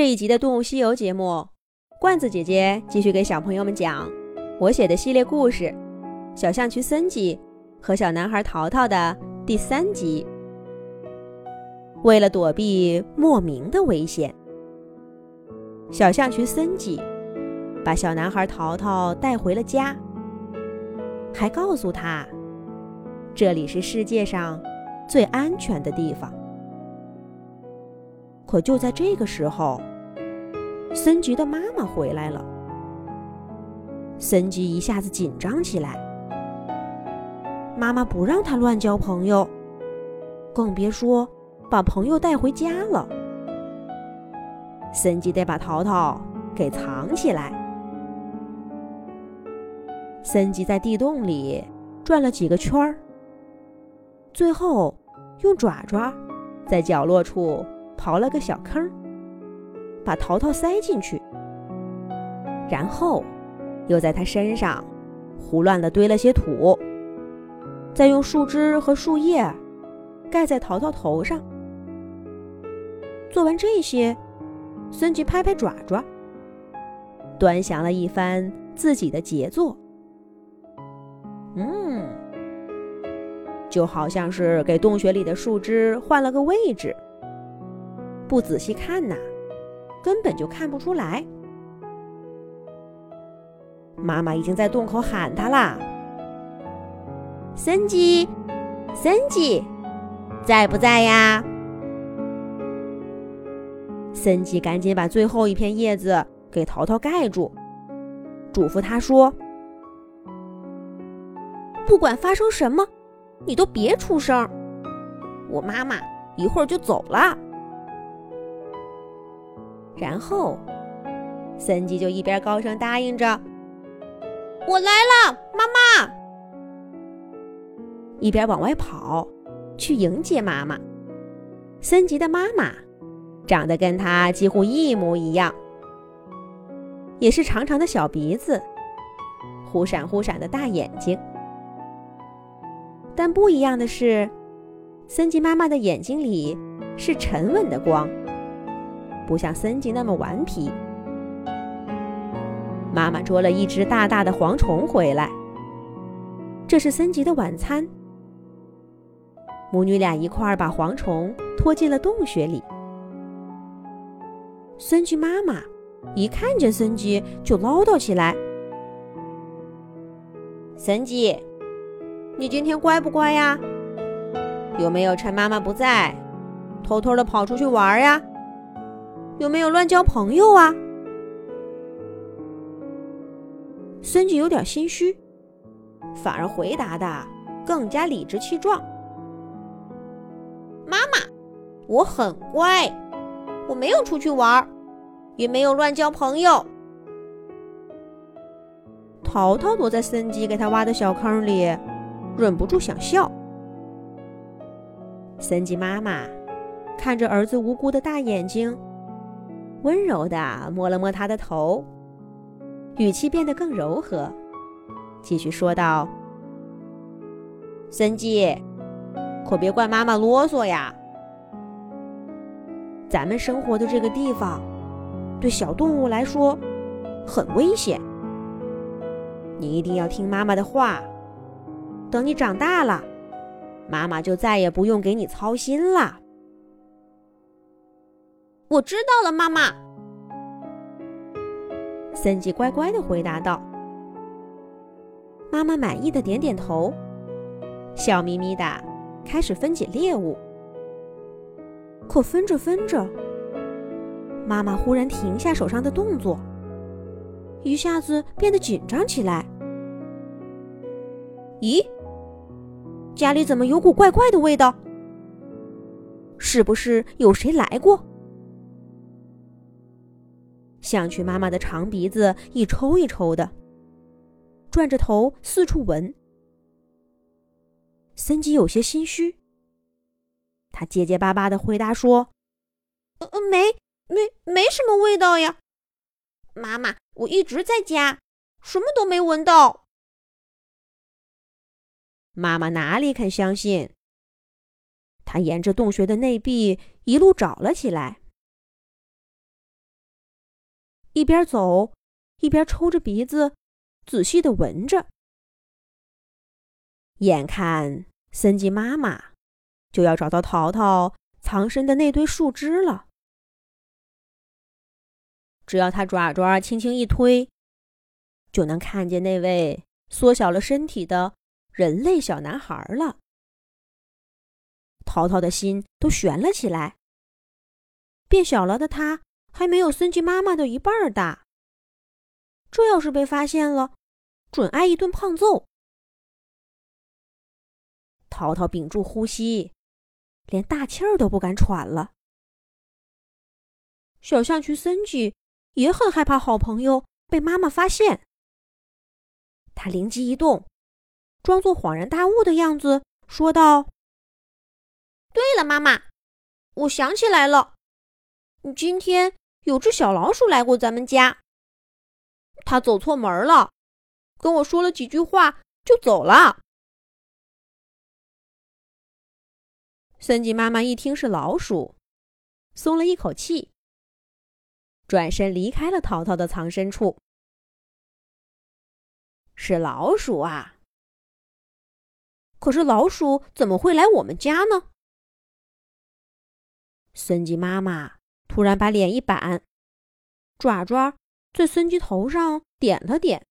这一集的《动物西游》节目，罐子姐姐继续给小朋友们讲我写的系列故事《小象群森吉和小男孩淘淘》的第三集。为了躲避莫名的危险，小象群森吉把小男孩淘淘带回了家，还告诉他这里是世界上最安全的地方。可就在这个时候，森吉的妈妈回来了，森吉一下子紧张起来。妈妈不让他乱交朋友，更别说把朋友带回家了。森吉得把淘淘给藏起来。森吉在地洞里转了几个圈儿，最后用爪爪在角落处刨了个小坑。把淘淘塞进去，然后又在他身上胡乱的堆了些土，再用树枝和树叶盖在淘淘头上。做完这些，孙吉拍拍爪爪，端详了一番自己的杰作。嗯，就好像是给洞穴里的树枝换了个位置。不仔细看呐。根本就看不出来，妈妈已经在洞口喊他啦：“森吉，森吉，在不在呀？”森吉赶紧把最后一片叶子给淘淘盖住，嘱咐他说：“不管发生什么，你都别出声，我妈妈一会儿就走了。”然后，森吉就一边高声答应着“我来了，妈妈”，一边往外跑，去迎接妈妈。森吉的妈妈长得跟他几乎一模一样，也是长长的小鼻子，忽闪忽闪的大眼睛。但不一样的是，森吉妈妈的眼睛里是沉稳的光。不像森吉那么顽皮。妈妈捉了一只大大的蝗虫回来，这是森吉的晚餐。母女俩一块儿把蝗虫拖进了洞穴里。森吉妈妈一看见森吉就唠叨起来：“森吉，你今天乖不乖呀？有没有趁妈妈不在，偷偷的跑出去玩呀？”有没有乱交朋友啊？孙吉有点心虚，反而回答的更加理直气壮：“妈妈，我很乖，我没有出去玩，也没有乱交朋友。”淘淘躲在森吉给他挖的小坑里，忍不住想笑。森吉妈妈看着儿子无辜的大眼睛。温柔地摸了摸他的头，语气变得更柔和，继续说道：“森吉，可别怪妈妈啰嗦呀。咱们生活的这个地方，对小动物来说很危险。你一定要听妈妈的话。等你长大了，妈妈就再也不用给你操心了。”我知道了，妈妈。森吉乖乖的回答道。妈妈满意的点点头，笑眯眯的开始分解猎物。可分着分着，妈妈忽然停下手上的动作，一下子变得紧张起来。咦，家里怎么有股怪怪的味道？是不是有谁来过？想去妈妈的长鼻子一抽一抽的，转着头四处闻。森吉有些心虚，他结结巴巴的回答说：“呃呃，没，没，没什么味道呀，妈妈，我一直在家，什么都没闻到。”妈妈哪里肯相信？她沿着洞穴的内壁一路找了起来。一边走一边抽着鼻子，仔细的闻着。眼看森吉妈妈就要找到淘淘藏身的那堆树枝了，只要他爪爪轻轻一推，就能看见那位缩小了身体的人类小男孩了。淘淘的心都悬了起来。变小了的他还没有森吉妈妈的一半大。这要是被发现了，准挨一顿胖揍。淘淘屏住呼吸，连大气儿都不敢喘了。小象群森吉也很害怕好朋友被妈妈发现。他灵机一动，装作恍然大悟的样子说道。对了，妈妈，我想起来了，你今天有只小老鼠来过咱们家。它走错门了，跟我说了几句话就走了。森吉妈妈一听是老鼠，松了一口气，转身离开了淘淘的藏身处。是老鼠啊？可是老鼠怎么会来我们家呢？森吉妈妈突然把脸一板，爪爪在森吉头上点了点，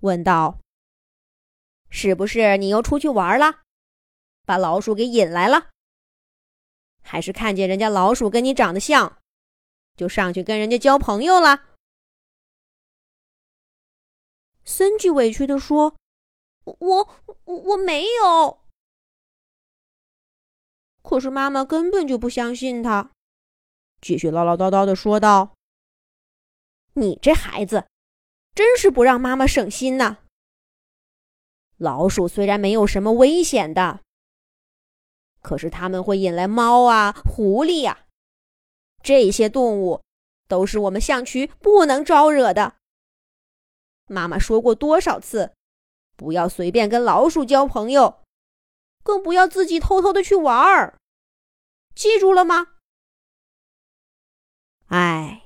问道：“是不是你又出去玩了，把老鼠给引来了？还是看见人家老鼠跟你长得像，就上去跟人家交朋友了？”森吉委屈地说：“我我我没有。”可是妈妈根本就不相信他，继续唠唠叨叨的说道：“你这孩子，真是不让妈妈省心呐！老鼠虽然没有什么危险的，可是他们会引来猫啊、狐狸呀，这些动物都是我们象群不能招惹的。妈妈说过多少次，不要随便跟老鼠交朋友。”更不要自己偷偷的去玩儿，记住了吗？唉，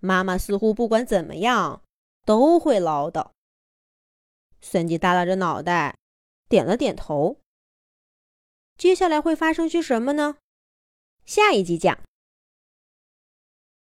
妈妈似乎不管怎么样都会唠叨。孙吉耷拉着脑袋，点了点头。接下来会发生些什么呢？下一集讲。